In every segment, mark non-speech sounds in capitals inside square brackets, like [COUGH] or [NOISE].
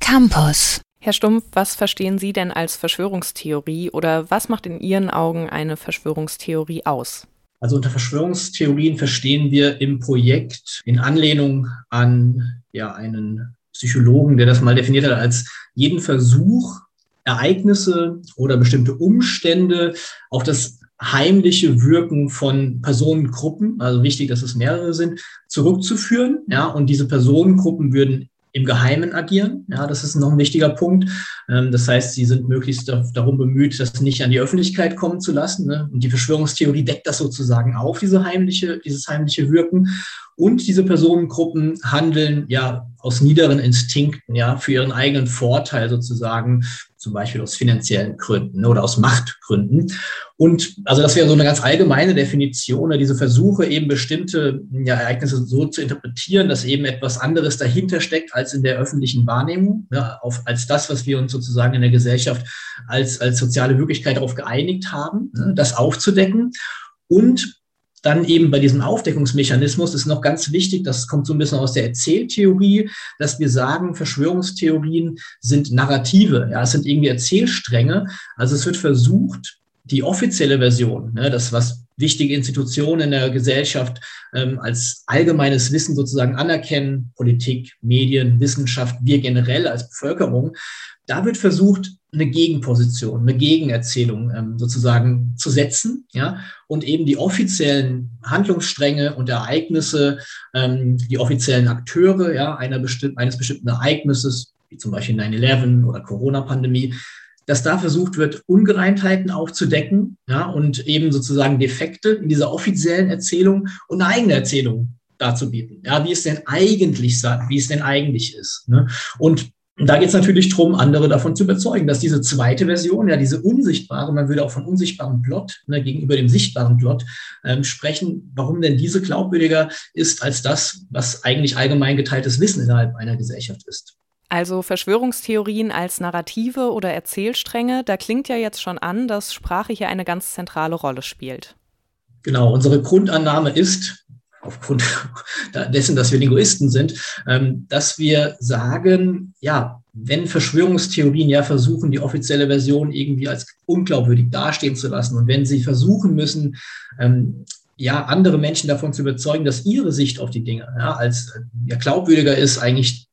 Campus. Herr Stumpf, was verstehen Sie denn als Verschwörungstheorie oder was macht in Ihren Augen eine Verschwörungstheorie aus? Also unter Verschwörungstheorien verstehen wir im Projekt in Anlehnung an ja, einen Psychologen, der das mal definiert hat als jeden Versuch, Ereignisse oder bestimmte Umstände auf das heimliche Wirken von Personengruppen, also wichtig, dass es mehrere sind, zurückzuführen. Ja, und diese Personengruppen würden im Geheimen agieren. Ja, das ist noch ein wichtiger Punkt. Ähm, das heißt, sie sind möglichst darum bemüht, das nicht an die Öffentlichkeit kommen zu lassen. Ne? Und die Verschwörungstheorie deckt das sozusagen auf, diese heimliche, dieses heimliche Wirken. Und diese Personengruppen handeln ja aus niederen Instinkten, ja, für ihren eigenen Vorteil sozusagen, zum Beispiel aus finanziellen Gründen ne, oder aus Machtgründen. Und also das wäre so eine ganz allgemeine Definition, ne, diese Versuche eben bestimmte ja, Ereignisse so zu interpretieren, dass eben etwas anderes dahinter steckt als in der öffentlichen Wahrnehmung, ja, auf, als das, was wir uns sozusagen in der Gesellschaft als, als soziale Wirklichkeit darauf geeinigt haben, ne, das aufzudecken. Und dann eben bei diesem Aufdeckungsmechanismus ist noch ganz wichtig, das kommt so ein bisschen aus der Erzähltheorie, dass wir sagen, Verschwörungstheorien sind Narrative, ja, es sind irgendwie Erzählstränge. Also es wird versucht, die offizielle Version, ne, das, was wichtige Institutionen in der Gesellschaft ähm, als allgemeines Wissen sozusagen anerkennen, Politik, Medien, Wissenschaft, wir generell als Bevölkerung, da wird versucht, eine Gegenposition, eine Gegenerzählung ähm, sozusagen zu setzen, ja, und eben die offiziellen Handlungsstränge und Ereignisse, ähm, die offiziellen Akteure, ja, einer bestimm eines bestimmten Ereignisses, wie zum Beispiel 9-11 oder Corona-Pandemie, dass da versucht wird, Ungereimtheiten aufzudecken, ja, und eben sozusagen Defekte in dieser offiziellen Erzählung und eine eigene Erzählung darzubieten, ja, wie es denn eigentlich, wie es denn eigentlich ist, ne? Und und da geht es natürlich darum, andere davon zu überzeugen, dass diese zweite Version, ja diese unsichtbare, man würde auch von unsichtbarem Plot ne, gegenüber dem sichtbaren Plot ähm, sprechen, warum denn diese glaubwürdiger ist als das, was eigentlich allgemein geteiltes Wissen innerhalb einer Gesellschaft ist. Also Verschwörungstheorien als Narrative oder Erzählstränge, da klingt ja jetzt schon an, dass Sprache hier eine ganz zentrale Rolle spielt. Genau, unsere Grundannahme ist, aufgrund [LAUGHS] dessen, dass wir Linguisten sind, ähm, dass wir sagen, ja, wenn Verschwörungstheorien ja versuchen, die offizielle Version irgendwie als unglaubwürdig dastehen zu lassen und wenn sie versuchen müssen, ähm, ja, andere Menschen davon zu überzeugen, dass ihre Sicht auf die Dinge ja, als ja, glaubwürdiger ist, eigentlich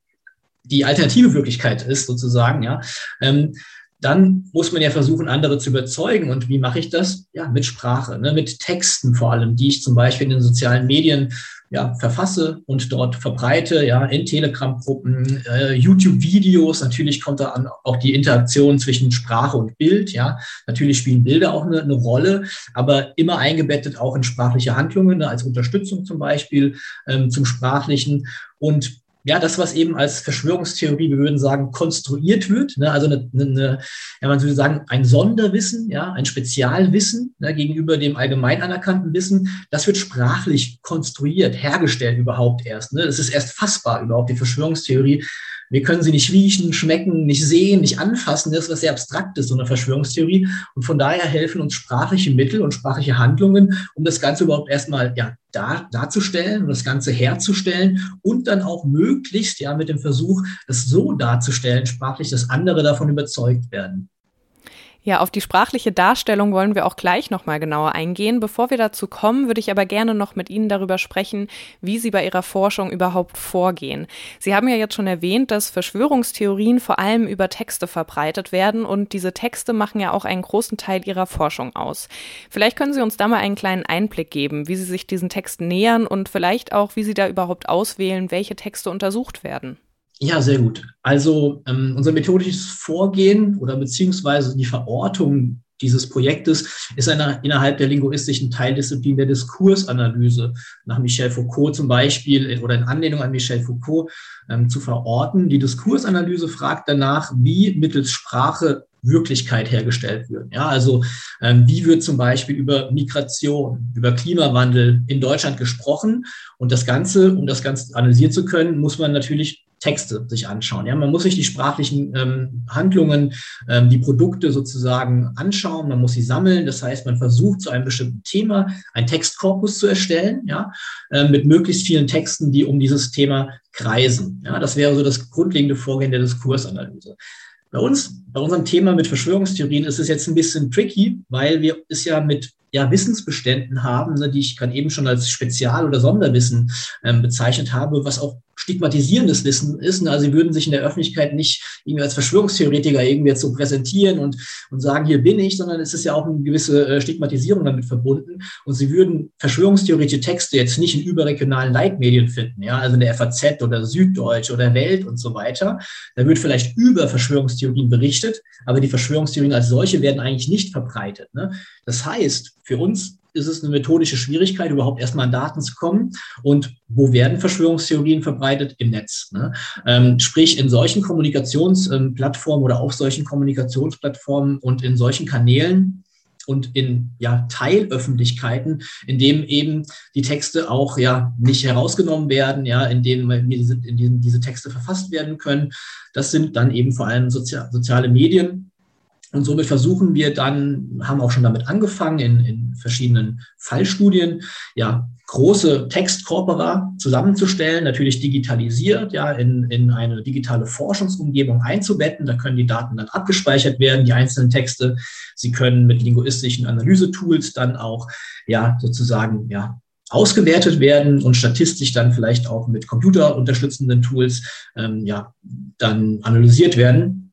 die alternative Wirklichkeit ist, sozusagen, ja, ähm, dann muss man ja versuchen, andere zu überzeugen. Und wie mache ich das? Ja, mit Sprache, ne, mit Texten vor allem, die ich zum Beispiel in den sozialen Medien ja, verfasse und dort verbreite, ja, in Telegram-Gruppen, äh, YouTube-Videos. Natürlich kommt da an auch die Interaktion zwischen Sprache und Bild, ja. Natürlich spielen Bilder auch eine, eine Rolle, aber immer eingebettet auch in sprachliche Handlungen, ne, als Unterstützung zum Beispiel ähm, zum Sprachlichen. Und ja, das, was eben als Verschwörungstheorie, wir würden sagen, konstruiert wird, ne, also eine, eine, ja, man würde sagen, ein Sonderwissen, ja, ein Spezialwissen ne, gegenüber dem allgemein anerkannten Wissen, das wird sprachlich konstruiert, hergestellt überhaupt erst. Ne. Ist erst fassbar überhaupt, die Verschwörungstheorie wir können sie nicht riechen, schmecken, nicht sehen, nicht anfassen. Das ist was sehr Abstraktes, so eine Verschwörungstheorie. Und von daher helfen uns sprachliche Mittel und sprachliche Handlungen, um das Ganze überhaupt erstmal ja, dar, darzustellen und das Ganze herzustellen und dann auch möglichst ja mit dem Versuch, das so darzustellen, sprachlich, dass andere davon überzeugt werden. Ja, auf die sprachliche Darstellung wollen wir auch gleich nochmal genauer eingehen. Bevor wir dazu kommen, würde ich aber gerne noch mit Ihnen darüber sprechen, wie Sie bei Ihrer Forschung überhaupt vorgehen. Sie haben ja jetzt schon erwähnt, dass Verschwörungstheorien vor allem über Texte verbreitet werden und diese Texte machen ja auch einen großen Teil Ihrer Forschung aus. Vielleicht können Sie uns da mal einen kleinen Einblick geben, wie Sie sich diesen Texten nähern und vielleicht auch, wie Sie da überhaupt auswählen, welche Texte untersucht werden. Ja, sehr gut. Also ähm, unser methodisches Vorgehen oder beziehungsweise die Verortung dieses Projektes ist eine, innerhalb der linguistischen Teildisziplin der Diskursanalyse nach Michel Foucault zum Beispiel äh, oder in Anlehnung an Michel Foucault ähm, zu verorten. Die Diskursanalyse fragt danach, wie mittels Sprache Wirklichkeit hergestellt wird. Ja, also ähm, wie wird zum Beispiel über Migration, über Klimawandel in Deutschland gesprochen? Und das Ganze, um das Ganze analysieren zu können, muss man natürlich Texte sich anschauen. Ja, man muss sich die sprachlichen ähm, Handlungen, ähm, die Produkte sozusagen anschauen, man muss sie sammeln. Das heißt, man versucht zu einem bestimmten Thema einen Textkorpus zu erstellen, ja, äh, mit möglichst vielen Texten, die um dieses Thema kreisen. Ja, das wäre so das grundlegende Vorgehen der Diskursanalyse. Bei uns, bei unserem Thema mit Verschwörungstheorien ist es jetzt ein bisschen tricky, weil wir es ja mit ja, Wissensbeständen haben, ne, die ich gerade eben schon als Spezial- oder Sonderwissen ähm, bezeichnet habe, was auch stigmatisierendes Wissen ist. Also sie würden sich in der Öffentlichkeit nicht irgendwie als Verschwörungstheoretiker irgendwie jetzt so präsentieren und, und sagen, hier bin ich, sondern es ist ja auch eine gewisse äh, Stigmatisierung damit verbunden. Und sie würden verschwörungstheoretische Texte jetzt nicht in überregionalen Leitmedien finden, ja, also in der FAZ oder Süddeutsch oder Welt und so weiter. Da wird vielleicht über Verschwörungstheorien berichtet, aber die Verschwörungstheorien als solche werden eigentlich nicht verbreitet. Ne? Das heißt, für uns ist es eine methodische Schwierigkeit, überhaupt erstmal an Daten zu kommen. Und wo werden Verschwörungstheorien verbreitet? Im Netz. Ne? Ähm, sprich, in solchen Kommunikationsplattformen oder auf solchen Kommunikationsplattformen und in solchen Kanälen und in ja, Teilöffentlichkeiten, in dem eben die Texte auch ja nicht herausgenommen werden, ja, in denen diese, in denen diese Texte verfasst werden können. Das sind dann eben vor allem Sozi soziale Medien, und somit versuchen wir dann, haben auch schon damit angefangen, in, in verschiedenen Fallstudien, ja, große Textkorpora zusammenzustellen, natürlich digitalisiert, ja, in, in eine digitale Forschungsumgebung einzubetten. Da können die Daten dann abgespeichert werden, die einzelnen Texte. Sie können mit linguistischen Analysetools dann auch, ja, sozusagen, ja, ausgewertet werden und statistisch dann vielleicht auch mit computerunterstützenden Tools, ähm, ja, dann analysiert werden.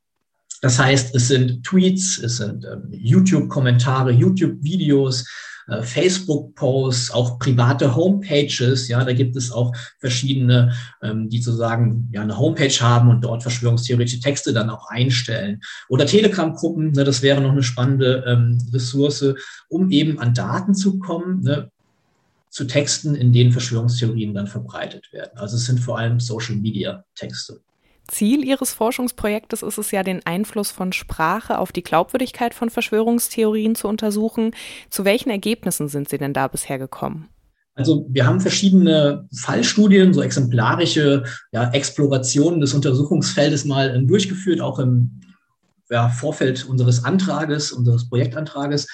Das heißt, es sind Tweets, es sind ähm, YouTube-Kommentare, YouTube-Videos, äh, Facebook-Posts, auch private Homepages. Ja, da gibt es auch verschiedene, ähm, die sozusagen ja eine Homepage haben und dort verschwörungstheoretische Texte dann auch einstellen. Oder Telegram-Gruppen, ne, das wäre noch eine spannende ähm, Ressource, um eben an Daten zu kommen. Ne, zu Texten, in denen Verschwörungstheorien dann verbreitet werden. Also es sind vor allem Social-Media-Texte. Ziel Ihres Forschungsprojektes ist es ja, den Einfluss von Sprache auf die Glaubwürdigkeit von Verschwörungstheorien zu untersuchen. Zu welchen Ergebnissen sind Sie denn da bisher gekommen? Also wir haben verschiedene Fallstudien, so exemplarische ja, Explorationen des Untersuchungsfeldes mal ähm, durchgeführt, auch im ja, Vorfeld unseres Antrages, unseres Projektantrages.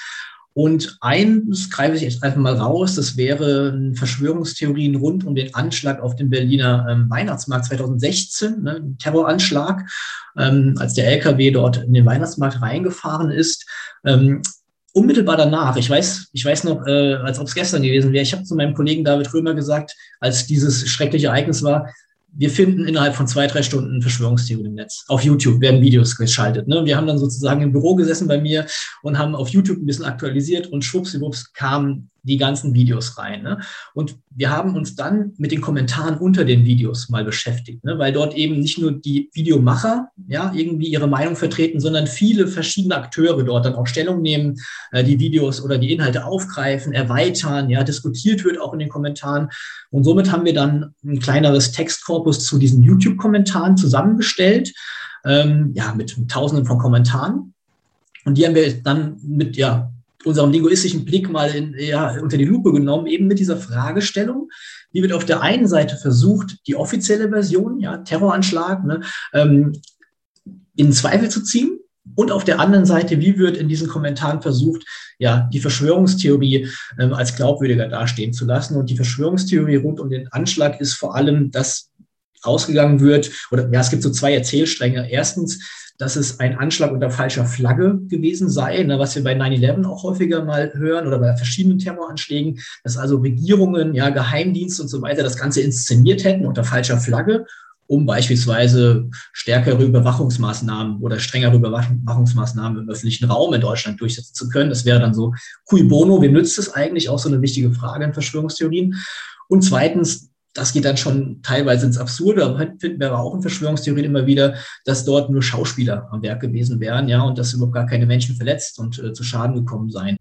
Und eins greife ich jetzt einfach mal raus, das wäre Verschwörungstheorien rund um den Anschlag auf den Berliner ähm, Weihnachtsmarkt 2016, ne, Terroranschlag, ähm, als der LKW dort in den Weihnachtsmarkt reingefahren ist. Ähm, unmittelbar danach, ich weiß, ich weiß noch, äh, als ob es gestern gewesen wäre, ich habe zu meinem Kollegen David Römer gesagt, als dieses schreckliche Ereignis war, wir finden innerhalb von zwei, drei Stunden Verschwörungstheorien im Netz. Auf YouTube werden Videos geschaltet. Ne? Wir haben dann sozusagen im Büro gesessen bei mir und haben auf YouTube ein bisschen aktualisiert und schwuppsiwupps kamen die ganzen Videos rein. Ne? Und wir haben uns dann mit den Kommentaren unter den Videos mal beschäftigt, ne? weil dort eben nicht nur die Videomacher ja irgendwie ihre Meinung vertreten, sondern viele verschiedene Akteure dort dann auch Stellung nehmen, äh, die Videos oder die Inhalte aufgreifen, erweitern, ja, diskutiert wird auch in den Kommentaren. Und somit haben wir dann ein kleineres Textkorpus zu diesen YouTube-Kommentaren zusammengestellt, ähm, ja, mit Tausenden von Kommentaren. Und die haben wir dann mit, ja, unserem linguistischen Blick mal in, ja, unter die Lupe genommen, eben mit dieser Fragestellung. Wie wird auf der einen Seite versucht, die offizielle Version, ja, Terroranschlag, ne, ähm, in Zweifel zu ziehen? Und auf der anderen Seite, wie wird in diesen Kommentaren versucht, ja, die Verschwörungstheorie ähm, als glaubwürdiger dastehen zu lassen? Und die Verschwörungstheorie rund um den Anschlag ist vor allem, dass ausgegangen wird, oder ja, es gibt so zwei Erzählstränge. Erstens, dass es ein Anschlag unter falscher Flagge gewesen sei, ne, was wir bei 9-11 auch häufiger mal hören oder bei verschiedenen Terroranschlägen, dass also Regierungen, ja, Geheimdienste und so weiter das Ganze inszeniert hätten unter falscher Flagge, um beispielsweise stärkere Überwachungsmaßnahmen oder strengere Überwachungsmaßnahmen im öffentlichen Raum in Deutschland durchsetzen zu können. Das wäre dann so, cui bono, wem nützt es eigentlich? Auch so eine wichtige Frage in Verschwörungstheorien. Und zweitens, das geht dann schon teilweise ins Absurde, aber finden wir aber auch in Verschwörungstheorien immer wieder, dass dort nur Schauspieler am Werk gewesen wären, ja, und dass überhaupt gar keine Menschen verletzt und äh, zu Schaden gekommen seien.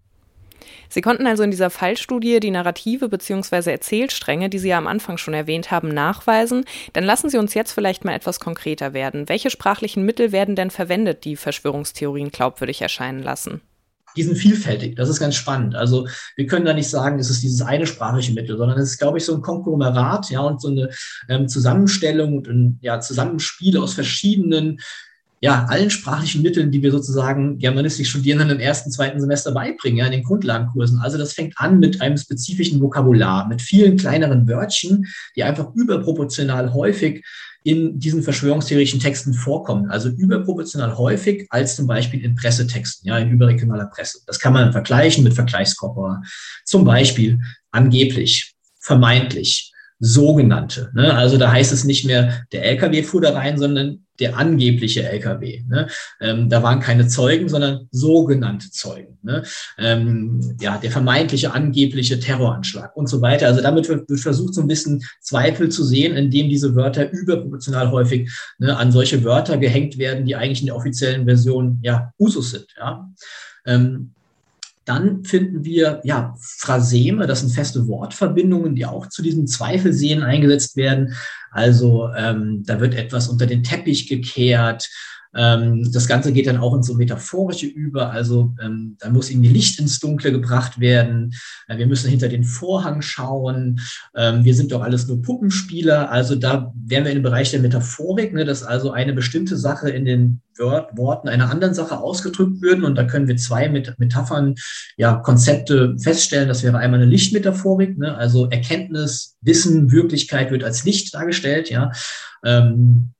Sie konnten also in dieser Fallstudie die Narrative bzw. Erzählstränge, die Sie ja am Anfang schon erwähnt haben, nachweisen. Dann lassen Sie uns jetzt vielleicht mal etwas konkreter werden. Welche sprachlichen Mittel werden denn verwendet, die Verschwörungstheorien glaubwürdig erscheinen lassen? Die sind vielfältig. Das ist ganz spannend. Also wir können da nicht sagen, es ist dieses eine sprachliche Mittel, sondern es ist, glaube ich, so ein Konglomerat, ja, und so eine ähm, Zusammenstellung und ein ja, Zusammenspiel aus verschiedenen ja, allen sprachlichen Mitteln, die wir sozusagen Germanistik Studierenden im ersten, zweiten Semester beibringen, ja, in den Grundlagenkursen. Also das fängt an mit einem spezifischen Vokabular, mit vielen kleineren Wörtchen, die einfach überproportional häufig in diesen verschwörungstheoretischen Texten vorkommen. Also überproportional häufig als zum Beispiel in Pressetexten, ja, in überregionaler Presse. Das kann man vergleichen mit Vergleichskorpora. Zum Beispiel angeblich, vermeintlich, sogenannte. Ne? Also da heißt es nicht mehr, der LKW fuhr da rein, sondern der angebliche LKW. Ne? Ähm, da waren keine Zeugen, sondern sogenannte Zeugen. Ne? Ähm, ja, der vermeintliche angebliche Terroranschlag und so weiter. Also damit wird, versucht, so ein bisschen Zweifel zu sehen, indem diese Wörter überproportional häufig ne, an solche Wörter gehängt werden, die eigentlich in der offiziellen Version ja Usus sind. Ja? Ähm, dann finden wir ja Phraseme, das sind feste Wortverbindungen, die auch zu diesen Zweifelsehen eingesetzt werden. Also ähm, da wird etwas unter den Teppich gekehrt, das Ganze geht dann auch ins so Metaphorische über. Also ähm, da muss irgendwie Licht ins Dunkle gebracht werden. Äh, wir müssen hinter den Vorhang schauen. Ähm, wir sind doch alles nur Puppenspieler. Also da wären wir im Bereich der Metaphorik, ne, dass also eine bestimmte Sache in den Wort, Worten einer anderen Sache ausgedrückt würden. Und da können wir zwei mit Metaphern, ja, Konzepte feststellen. Das wäre einmal eine Lichtmetaphorik, ne, also Erkenntnis, Wissen, Wirklichkeit wird als Licht dargestellt, ja. Ähm,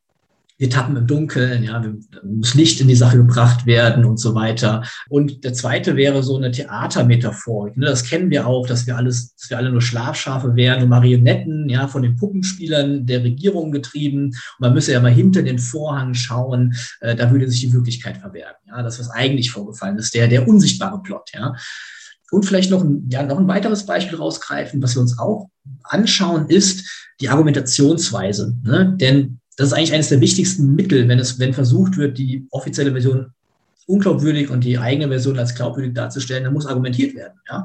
wir tappen im Dunkeln, ja, muss Licht in die Sache gebracht werden und so weiter. Und der zweite wäre so eine Theatermetaphorik. Ne? Das kennen wir auch, dass wir alles, dass wir alle nur Schlafschafe wären und Marionetten, ja, von den Puppenspielern der Regierung getrieben. Und man müsse ja mal hinter den Vorhang schauen, äh, da würde sich die Wirklichkeit verbergen. Ja, das, was eigentlich vorgefallen ist, der, der unsichtbare Plot, ja. Und vielleicht noch ein, ja, noch ein weiteres Beispiel rausgreifen, was wir uns auch anschauen, ist die Argumentationsweise. Ne? Denn das ist eigentlich eines der wichtigsten Mittel, wenn es, wenn versucht wird, die offizielle Version unglaubwürdig und die eigene Version als glaubwürdig darzustellen, dann muss argumentiert werden. Ja?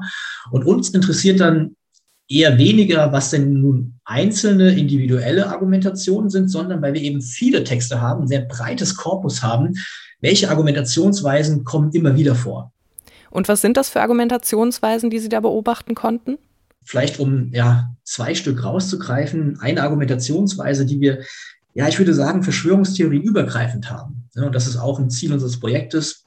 Und uns interessiert dann eher weniger, was denn nun einzelne individuelle Argumentationen sind, sondern weil wir eben viele Texte haben, ein sehr breites Korpus haben, welche Argumentationsweisen kommen immer wieder vor. Und was sind das für Argumentationsweisen, die Sie da beobachten konnten? Vielleicht um ja zwei Stück rauszugreifen, eine Argumentationsweise, die wir ja, ich würde sagen, Verschwörungstheorien übergreifend haben. und das ist auch ein Ziel unseres Projektes.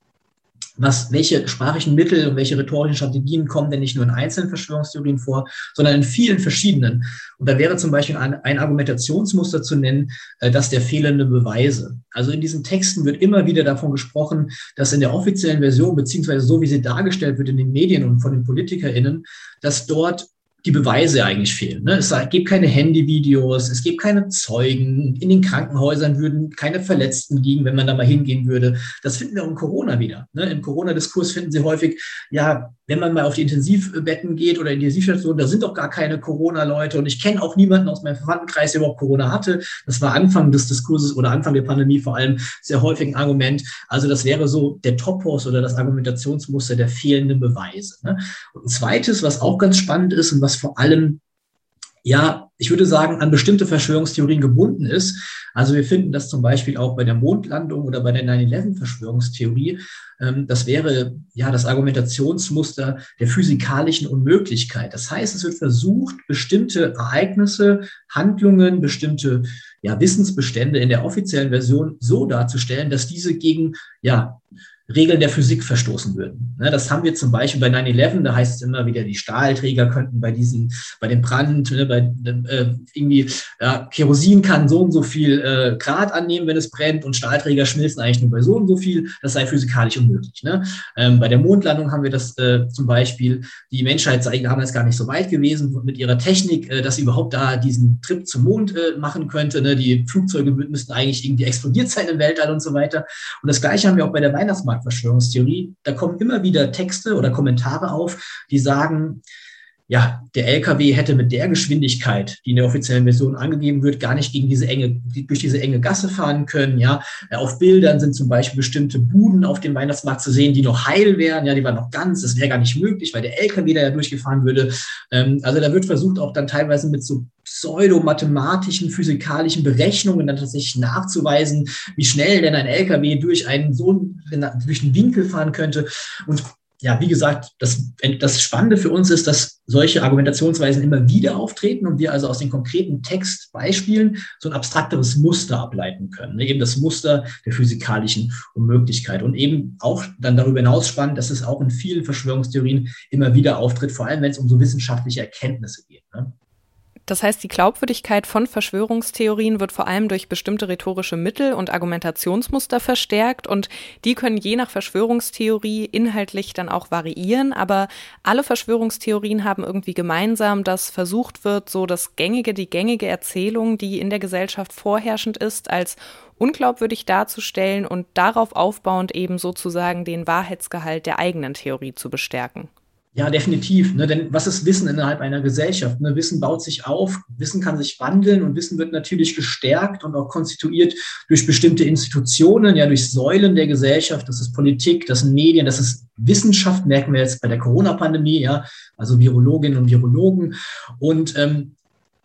Was, welche sprachlichen Mittel und welche rhetorischen Strategien kommen denn nicht nur in einzelnen Verschwörungstheorien vor, sondern in vielen verschiedenen. Und da wäre zum Beispiel ein, ein Argumentationsmuster zu nennen, äh, das der fehlende Beweise. Also in diesen Texten wird immer wieder davon gesprochen, dass in der offiziellen Version, beziehungsweise so wie sie dargestellt wird in den Medien und von den PolitikerInnen, dass dort die Beweise eigentlich fehlen. Ne? Es gibt keine Handyvideos, es gibt keine Zeugen. In den Krankenhäusern würden keine Verletzten liegen, wenn man da mal hingehen würde. Das finden wir auch in Corona wieder. Ne? Im Corona-Diskurs finden Sie häufig, ja, wenn man mal auf die Intensivbetten geht oder in die Intensivstation, da sind doch gar keine Corona-Leute. Und ich kenne auch niemanden aus meinem Verwandtenkreis, der überhaupt Corona hatte. Das war Anfang des Diskurses oder Anfang der Pandemie vor allem sehr häufig ein Argument. Also das wäre so der Topos oder das Argumentationsmuster der fehlenden Beweise. Ne? Und ein zweites, was auch ganz spannend ist und was vor allem ja, ich würde sagen, an bestimmte Verschwörungstheorien gebunden ist. Also wir finden das zum Beispiel auch bei der Mondlandung oder bei der 9-11-Verschwörungstheorie. Ähm, das wäre ja das Argumentationsmuster der physikalischen Unmöglichkeit. Das heißt, es wird versucht, bestimmte Ereignisse, Handlungen, bestimmte ja, Wissensbestände in der offiziellen Version so darzustellen, dass diese gegen ja, Regeln der Physik verstoßen würden. Ne, das haben wir zum Beispiel bei 9-11, da heißt es immer wieder, die Stahlträger könnten bei diesen, bei dem Brand, ne, bei äh, irgendwie, ja, Kerosin kann so und so viel äh, Grad annehmen, wenn es brennt, und Stahlträger schmilzen eigentlich nur bei so und so viel. Das sei physikalisch unmöglich. Ne? Ähm, bei der Mondlandung haben wir das äh, zum Beispiel, die Menschheit sei damals gar nicht so weit gewesen mit ihrer Technik, äh, dass sie überhaupt da diesen Trip zum Mond äh, machen könnte. Ne? Die Flugzeuge müssten eigentlich irgendwie explodiert sein im Weltall und so weiter. Und das Gleiche haben wir auch bei der Weihnachtsmarkt Verschwörungstheorie. Da kommen immer wieder Texte oder Kommentare auf, die sagen, ja, der LKW hätte mit der Geschwindigkeit, die in der offiziellen Version angegeben wird, gar nicht gegen diese enge, durch diese enge Gasse fahren können. Ja, auf Bildern sind zum Beispiel bestimmte Buden auf dem Weihnachtsmarkt zu sehen, die noch heil wären. Ja, die waren noch ganz. Das wäre gar nicht möglich, weil der LKW da ja durchgefahren würde. Ähm, also da wird versucht auch dann teilweise mit so pseudomathematischen, physikalischen Berechnungen dann tatsächlich nachzuweisen, wie schnell denn ein LKW durch einen so durch einen Winkel fahren könnte. Und ja, wie gesagt, das, das Spannende für uns ist, dass solche Argumentationsweisen immer wieder auftreten und wir also aus den konkreten Textbeispielen so ein abstrakteres Muster ableiten können. Ne? Eben das Muster der physikalischen Unmöglichkeit. Und eben auch dann darüber hinaus spannend, dass es auch in vielen Verschwörungstheorien immer wieder auftritt, vor allem wenn es um so wissenschaftliche Erkenntnisse geht. Ne? Das heißt, die Glaubwürdigkeit von Verschwörungstheorien wird vor allem durch bestimmte rhetorische Mittel und Argumentationsmuster verstärkt und die können je nach Verschwörungstheorie inhaltlich dann auch variieren, aber alle Verschwörungstheorien haben irgendwie gemeinsam, dass versucht wird, so das gängige, die gängige Erzählung, die in der Gesellschaft vorherrschend ist, als unglaubwürdig darzustellen und darauf aufbauend eben sozusagen den Wahrheitsgehalt der eigenen Theorie zu bestärken. Ja, definitiv. Ne? Denn was ist Wissen innerhalb einer Gesellschaft? Ne? Wissen baut sich auf, Wissen kann sich wandeln und Wissen wird natürlich gestärkt und auch konstituiert durch bestimmte Institutionen, ja, durch Säulen der Gesellschaft. Das ist Politik, das sind Medien, das ist Wissenschaft, merken wir jetzt bei der Corona-Pandemie, ja, also Virologinnen und Virologen. Und ähm,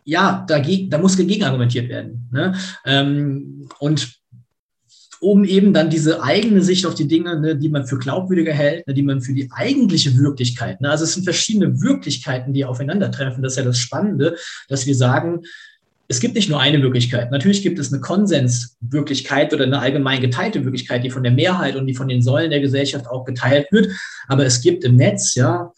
ja, dagegen, da muss dagegen argumentiert werden. Ne? Ähm, und um eben dann diese eigene Sicht auf die Dinge, ne, die man für glaubwürdiger hält, ne, die man für die eigentliche Wirklichkeit, ne, also es sind verschiedene Wirklichkeiten, die aufeinandertreffen. Das ist ja das Spannende, dass wir sagen, es gibt nicht nur eine Wirklichkeit. Natürlich gibt es eine Konsenswirklichkeit oder eine allgemein geteilte Wirklichkeit, die von der Mehrheit und die von den Säulen der Gesellschaft auch geteilt wird. Aber es gibt im Netz, ja,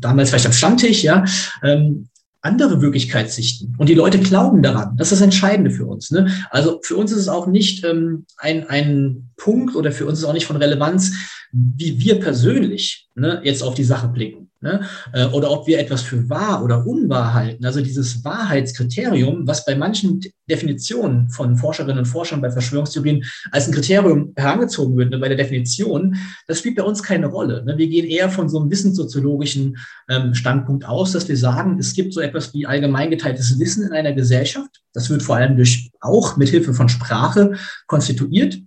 damals vielleicht am Stammtisch, ja, ähm, andere Wirklichkeitssichten. Und die Leute glauben daran. Das ist das Entscheidende für uns. Ne? Also für uns ist es auch nicht ähm, ein, ein Punkt oder für uns ist auch nicht von Relevanz, wie wir persönlich ne, jetzt auf die Sache blicken. Ne? Äh, oder ob wir etwas für wahr oder unwahr halten. Also dieses Wahrheitskriterium, was bei manchen Definitionen von Forscherinnen und Forschern bei Verschwörungstheorien als ein Kriterium herangezogen wird, ne, bei der Definition, das spielt bei uns keine Rolle. Ne? Wir gehen eher von so einem wissenssoziologischen ähm, Standpunkt aus, dass wir sagen, es gibt so etwas wie allgemein geteiltes Wissen in einer Gesellschaft. Das wird vor allem durch auch mit Hilfe von Sprache konstituiert.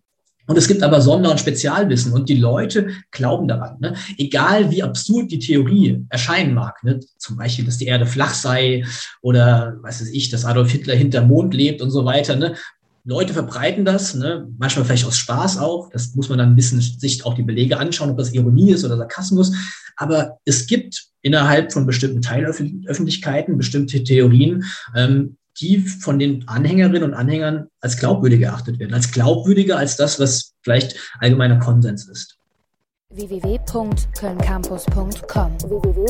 Und es gibt aber Sonder- und Spezialwissen und die Leute glauben daran. Ne? Egal wie absurd die Theorie erscheinen mag, ne? zum Beispiel, dass die Erde flach sei oder was weiß ich, dass Adolf Hitler hinter Mond lebt und so weiter. Ne? Leute verbreiten das, ne? manchmal vielleicht aus Spaß auch. Das muss man dann ein bisschen sich auch die Belege anschauen, ob das Ironie ist oder Sarkasmus. Aber es gibt innerhalb von bestimmten Teilöffentlichkeiten bestimmte Theorien, ähm, die von den Anhängerinnen und Anhängern als glaubwürdig erachtet werden, als glaubwürdiger als das, was vielleicht allgemeiner Konsens ist. www.kölncampus.com www